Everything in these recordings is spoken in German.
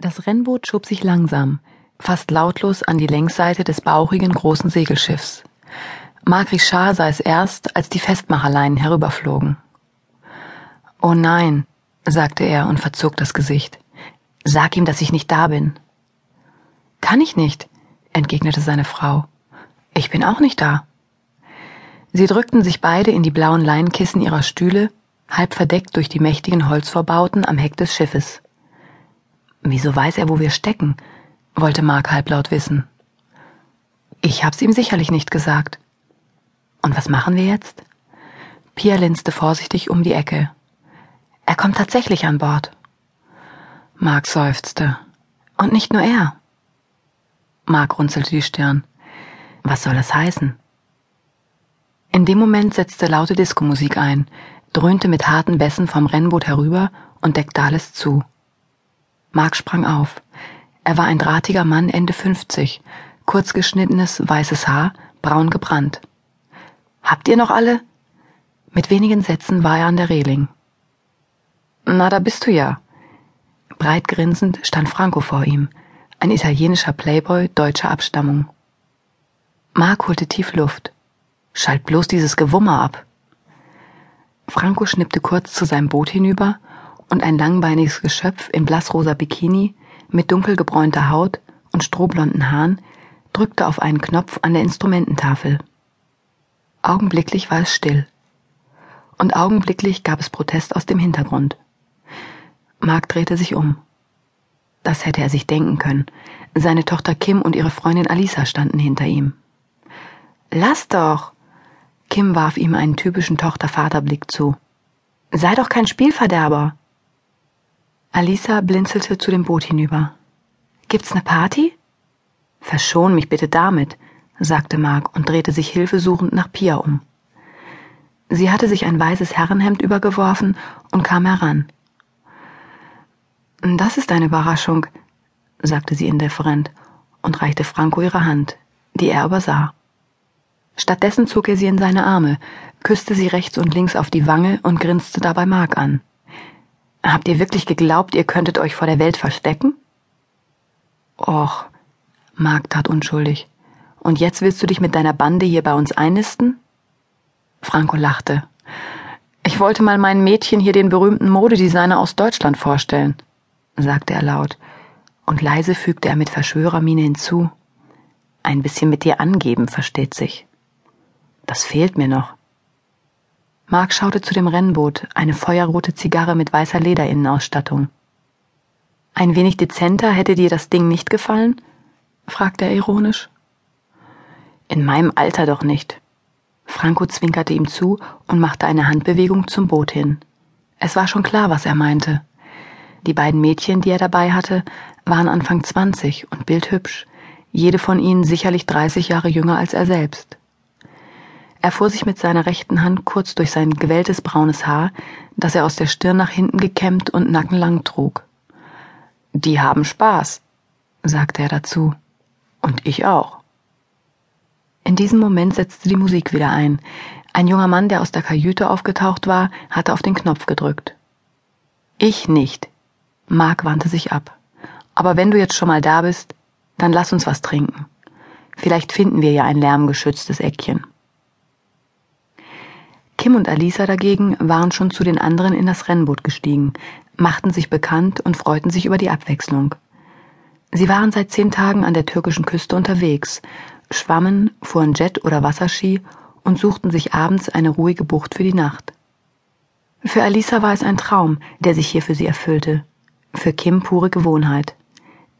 Das Rennboot schob sich langsam, fast lautlos an die Längsseite des bauchigen großen Segelschiffs. Marc Richard sah es erst, als die Festmacherleinen herüberflogen. Oh nein, sagte er und verzog das Gesicht. Sag ihm, dass ich nicht da bin. Kann ich nicht, entgegnete seine Frau. Ich bin auch nicht da. Sie drückten sich beide in die blauen Leinkissen ihrer Stühle, halb verdeckt durch die mächtigen Holzvorbauten am Heck des Schiffes. Wieso weiß er, wo wir stecken? wollte Mark halblaut wissen. Ich hab's ihm sicherlich nicht gesagt. Und was machen wir jetzt? Pia linste vorsichtig um die Ecke. Er kommt tatsächlich an Bord. Mark seufzte. Und nicht nur er. Mark runzelte die Stirn. Was soll das heißen? In dem Moment setzte laute Diskomusik ein, dröhnte mit harten Bässen vom Rennboot herüber und deckte alles zu. Mark sprang auf. Er war ein drahtiger Mann Ende 50, kurzgeschnittenes weißes Haar, braun gebrannt. Habt ihr noch alle? Mit wenigen Sätzen war er an der Reling. Na, da bist du ja. Breit grinsend stand Franco vor ihm, ein italienischer Playboy deutscher Abstammung. Mark holte tief Luft. Schalt bloß dieses Gewummer ab. Franco schnippte kurz zu seinem Boot hinüber und ein langbeiniges Geschöpf in blassrosa Bikini mit dunkel gebräunter Haut und strohblonden Haaren drückte auf einen Knopf an der Instrumententafel. Augenblicklich war es still. Und augenblicklich gab es Protest aus dem Hintergrund. Mark drehte sich um. Das hätte er sich denken können. Seine Tochter Kim und ihre Freundin Alisa standen hinter ihm. Lass doch! Kim warf ihm einen typischen Tochter-Vater-Blick zu. Sei doch kein Spielverderber! Alisa blinzelte zu dem Boot hinüber. Gibt's ne Party? Verschon mich bitte damit, sagte Mark und drehte sich hilfesuchend nach Pia um. Sie hatte sich ein weißes Herrenhemd übergeworfen und kam heran. Das ist eine Überraschung, sagte sie indifferent und reichte Franco ihre Hand, die er übersah. Stattdessen zog er sie in seine Arme, küsste sie rechts und links auf die Wange und grinste dabei Mark an. Habt ihr wirklich geglaubt, ihr könntet euch vor der Welt verstecken? Och, Mark tat unschuldig. Und jetzt willst du dich mit deiner Bande hier bei uns einnisten? Franco lachte. Ich wollte mal meinen Mädchen hier den berühmten Modedesigner aus Deutschland vorstellen, sagte er laut, und leise fügte er mit Verschwörermiene hinzu. Ein bisschen mit dir angeben, versteht sich. Das fehlt mir noch. Mark schaute zu dem Rennboot, eine feuerrote Zigarre mit weißer Lederinnenausstattung. Ein wenig dezenter hätte dir das Ding nicht gefallen? fragte er ironisch. In meinem Alter doch nicht. Franco zwinkerte ihm zu und machte eine Handbewegung zum Boot hin. Es war schon klar, was er meinte. Die beiden Mädchen, die er dabei hatte, waren Anfang zwanzig und bildhübsch, jede von ihnen sicherlich dreißig Jahre jünger als er selbst. Er fuhr sich mit seiner rechten Hand kurz durch sein gewelltes braunes Haar, das er aus der Stirn nach hinten gekämmt und nackenlang trug. Die haben Spaß, sagte er dazu. Und ich auch. In diesem Moment setzte die Musik wieder ein. Ein junger Mann, der aus der Kajüte aufgetaucht war, hatte auf den Knopf gedrückt. Ich nicht. Mark wandte sich ab. Aber wenn du jetzt schon mal da bist, dann lass uns was trinken. Vielleicht finden wir ja ein lärmgeschütztes Eckchen. Kim und Alisa dagegen waren schon zu den anderen in das Rennboot gestiegen, machten sich bekannt und freuten sich über die Abwechslung. Sie waren seit zehn Tagen an der türkischen Küste unterwegs, schwammen, fuhren Jet oder Wasserski und suchten sich abends eine ruhige Bucht für die Nacht. Für Alisa war es ein Traum, der sich hier für sie erfüllte. Für Kim pure Gewohnheit.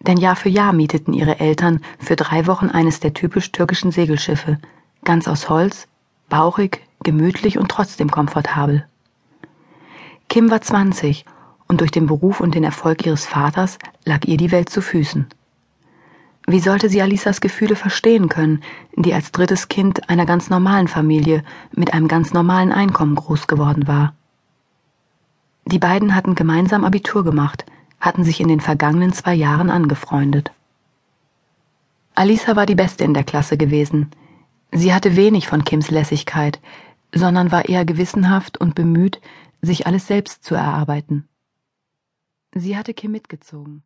Denn Jahr für Jahr mieteten ihre Eltern für drei Wochen eines der typisch türkischen Segelschiffe, ganz aus Holz, bauchig, gemütlich und trotzdem komfortabel. Kim war 20 und durch den Beruf und den Erfolg ihres Vaters lag ihr die Welt zu Füßen. Wie sollte sie Alisas Gefühle verstehen können, die als drittes Kind einer ganz normalen Familie mit einem ganz normalen Einkommen groß geworden war? Die beiden hatten gemeinsam Abitur gemacht, hatten sich in den vergangenen zwei Jahren angefreundet. Alisa war die Beste in der Klasse gewesen. Sie hatte wenig von Kims Lässigkeit, sondern war eher gewissenhaft und bemüht, sich alles selbst zu erarbeiten. Sie hatte Kim mitgezogen.